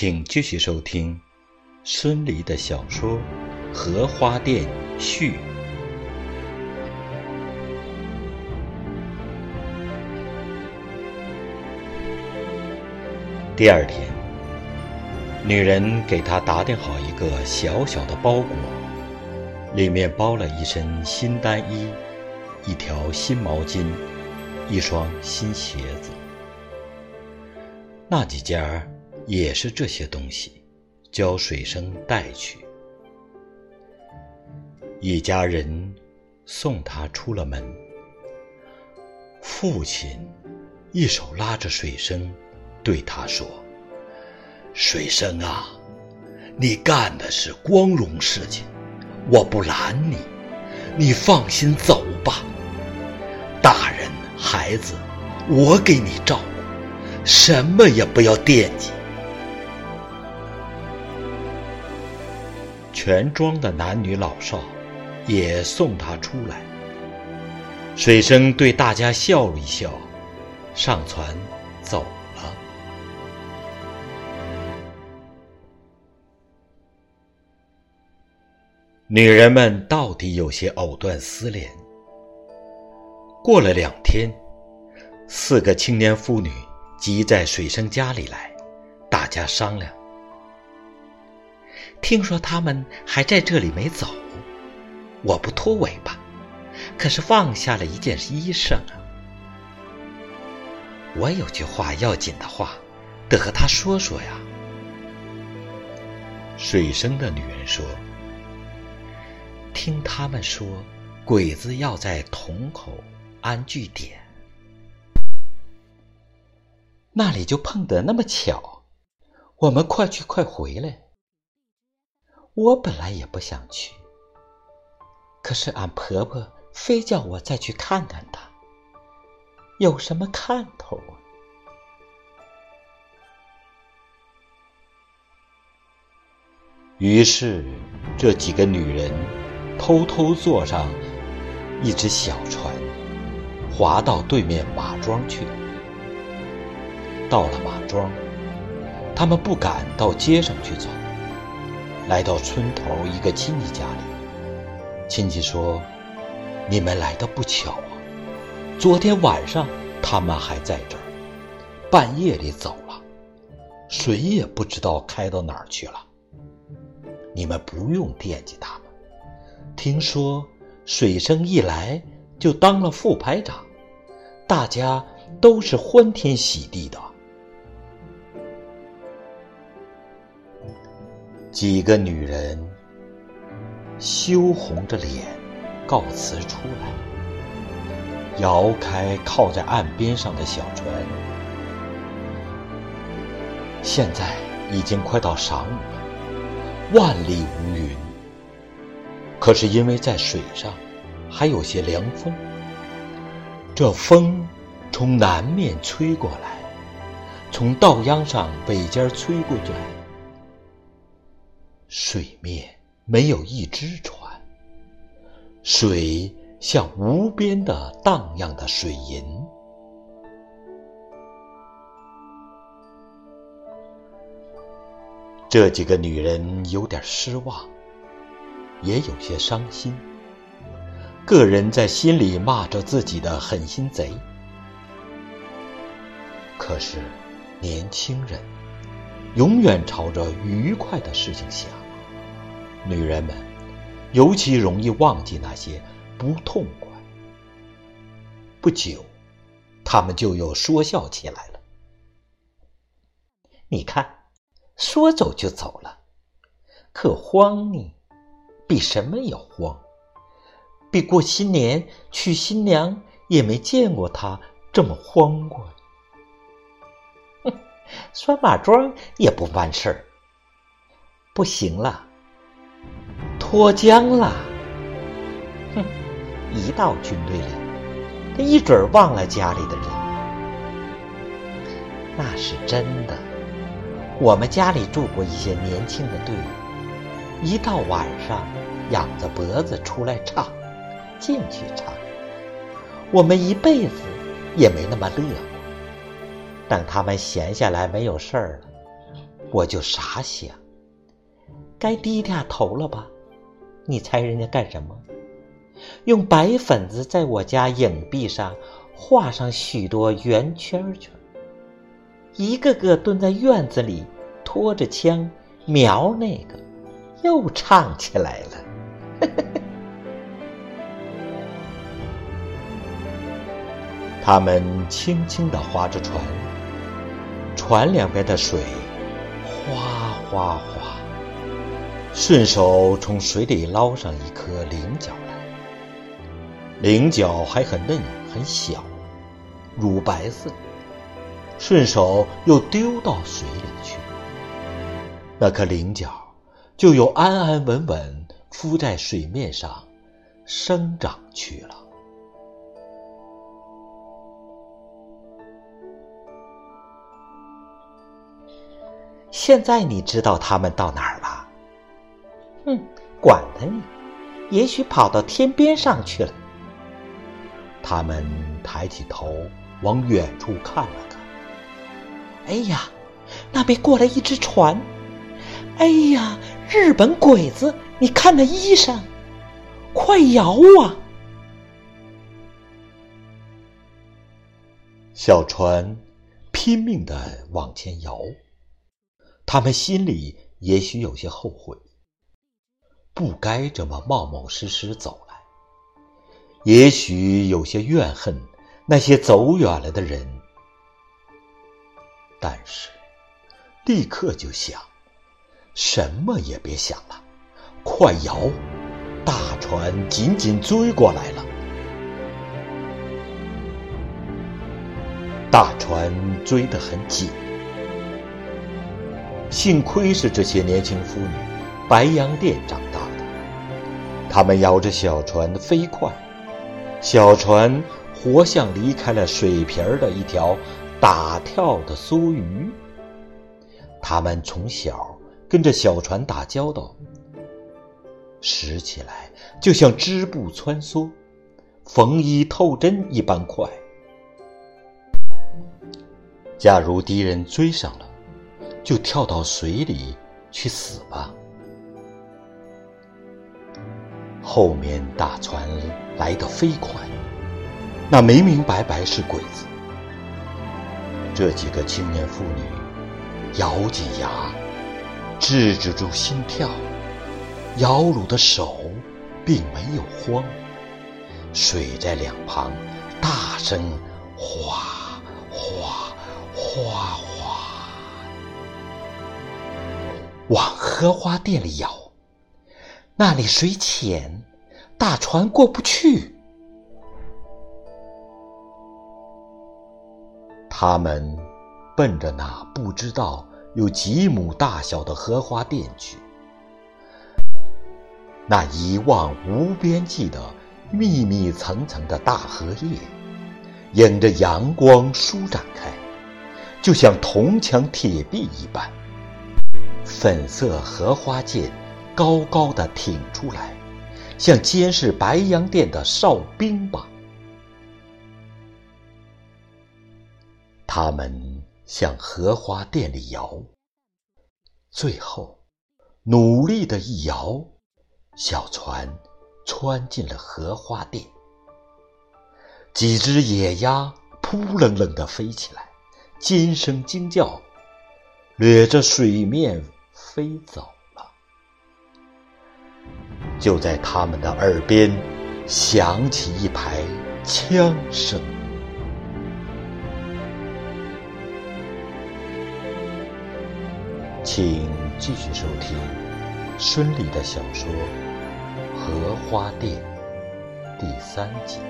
请继续收听孙犁的小说《荷花店续》。第二天，女人给他打点好一个小小的包裹，里面包了一身新单衣、一条新毛巾、一双新鞋子。那几家也是这些东西，叫水生带去。一家人送他出了门，父亲一手拉着水生，对他说：“水生啊，你干的是光荣事情，我不拦你，你放心走吧。大人孩子，我给你照顾。”什么也不要惦记。全庄的男女老少也送他出来。水生对大家笑了一笑，上船走了。女人们到底有些藕断丝连。过了两天，四个青年妇女。挤在水生家里来，大家商量。听说他们还在这里没走，我不拖尾巴，可是放下了一件衣裳啊。我有句话要紧的话，得和他说说呀。水生的女人说：“听他们说，鬼子要在桶口安据点。”那里就碰得那么巧，我们快去快回来。我本来也不想去，可是俺婆婆非叫我再去看看她，有什么看头啊？于是这几个女人偷偷坐上一只小船，划到对面马庄去。到了马庄，他们不敢到街上去走，来到村头一个亲戚家里。亲戚说：“你们来的不巧啊，昨天晚上他们还在这儿，半夜里走了，谁也不知道开到哪儿去了。你们不用惦记他们。听说水生一来就当了副排长，大家都是欢天喜地的。”几个女人羞红着脸告辞出来，摇开靠在岸边上的小船。现在已经快到晌午了，万里无云。可是因为在水上还有些凉风，这风从南面吹过来，从稻秧上北尖吹过来。水面没有一只船，水像无边的荡漾的水银。这几个女人有点失望，也有些伤心，个人在心里骂着自己的狠心贼。可是，年轻人永远朝着愉快的事情想。女人们尤其容易忘记那些不痛快。不久，他们就又说笑起来了。你看，说走就走了，可慌呢，比什么也慌，比过新年娶新娘也没见过他这么慌过。哼，拴马桩也不办事儿，不行了。脱缰了，哼！一到军队里，他一准儿忘了家里的人。那是真的。我们家里住过一些年轻的队伍，一到晚上，仰着脖子出来唱，进去唱。我们一辈子也没那么乐。等他们闲下来没有事儿了，我就傻想，该低下头了吧？你猜人家干什么？用白粉子在我家影壁上画上许多圆圈圈，一个个蹲在院子里，拖着枪瞄那个，又唱起来了。他们轻轻地划着船，船两边的水哗哗哗，顺手从水里捞上一颗菱角来。菱角还很嫩很小，乳白色，顺手又丢到水里去。那颗菱角就又安安稳稳浮在水面上生长去了。现在你知道他们到哪儿了？哼，管他呢，也许跑到天边上去了。他们抬起头往远处看了看。哎呀，那边过来一只船！哎呀，日本鬼子，你看那衣裳，快摇啊！小船拼命的往前摇。他们心里也许有些后悔，不该这么冒冒失失走来；也许有些怨恨那些走远了的人，但是立刻就想，什么也别想了，快摇！大船紧紧追过来了，大船追得很紧。幸亏是这些年轻妇女，白洋淀长他。们摇着小船飞快，小船活像离开了水皮儿的一条打跳的梭鱼。他们从小跟着小船打交道，使起来就像织布穿梭、缝衣透针一般快。假如敌人追上了，就跳到水里去死吧！后面大船来得飞快，那明明白白是鬼子。这几个青年妇女咬紧牙，制止住心跳，摇橹的手并没有慌。水在两旁大声哗哗哗哗。往荷花店里摇，那里水浅，大船过不去。他们奔着那不知道有几亩大小的荷花店去，那一望无边际的密密层层的大荷叶，迎着阳光舒展开，就像铜墙铁壁一般。粉色荷花剑高高的挺出来，像监视白洋淀的哨兵吧。他们向荷花店里摇，最后努力的一摇，小船穿进了荷花店。几只野鸭扑棱棱的飞起来，尖声惊叫，掠着水面。飞走，就在他们的耳边响起一排枪声。请继续收听孙俪的小说《荷花淀》第三集。